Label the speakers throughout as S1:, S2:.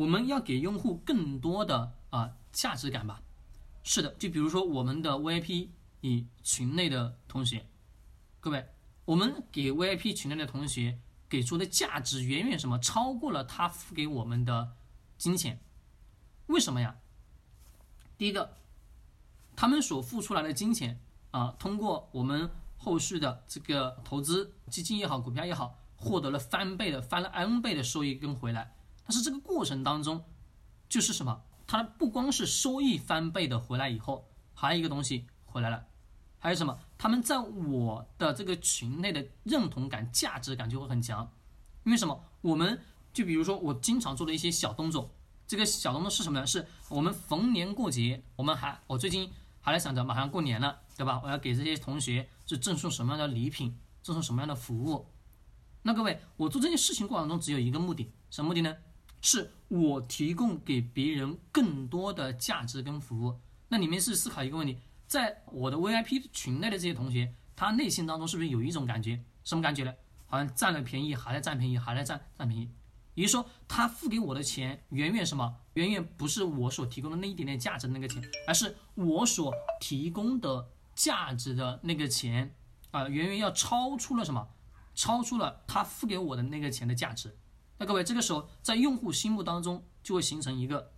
S1: 我们要给用户更多的啊价值感吧？是的，就比如说我们的 VIP 以群内的同学，各位，我们给 VIP 群内的同学给出的价值远远什么超过了他付给我们的金钱，为什么呀？第一个，他们所付出来的金钱啊，通过我们后续的这个投资基金也好，股票也好，获得了翻倍的、翻了 N 倍的收益跟回来。但是这个过程当中，就是什么？它不光是收益翻倍的回来以后，还有一个东西回来了，还有什么？他们在我的这个群内的认同感、价值感就会很强。因为什么？我们就比如说我经常做的一些小动作。这个小动作是什么呢？是我们逢年过节，我们还我最近还在想着马上过年了，对吧？我要给这些同学是赠送什么样的礼品，赠送什么样的服务？那各位，我做这件事情过程中只有一个目的，什么目的呢？是我提供给别人更多的价值跟服务。那你们是思考一个问题，在我的 VIP 群内的这些同学，他内心当中是不是有一种感觉？什么感觉呢？好像占了便宜，还在占便宜，还在占占便宜。也就是说，他付给我的钱远远什么？远远不是我所提供的那一点点价值那个钱，而是我所提供的价值的那个钱啊，远远要超出了什么？超出了他付给我的那个钱的价值。那各位，这个时候在用户心目当中就会形成一个，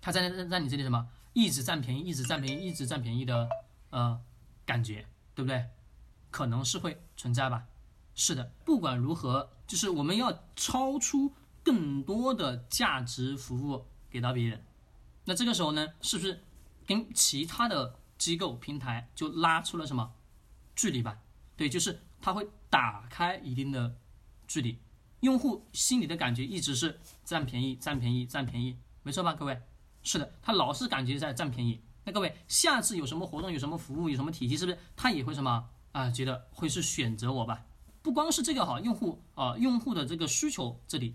S1: 他在在在你这里什么？一直占便宜，一直占便宜，一直占便宜的呃感觉，对不对？可能是会存在吧。是的，不管如何。就是我们要超出更多的价值服务给到别人，那这个时候呢，是不是跟其他的机构平台就拉出了什么距离吧？对，就是它会打开一定的距离，用户心里的感觉一直是占便宜、占便宜、占便宜，没错吧？各位，是的，他老是感觉在占便宜。那各位，下次有什么活动、有什么服务、有什么体系，是不是他也会什么啊？觉得会是选择我吧？不光是这个哈，用户啊，用户的这个需求这里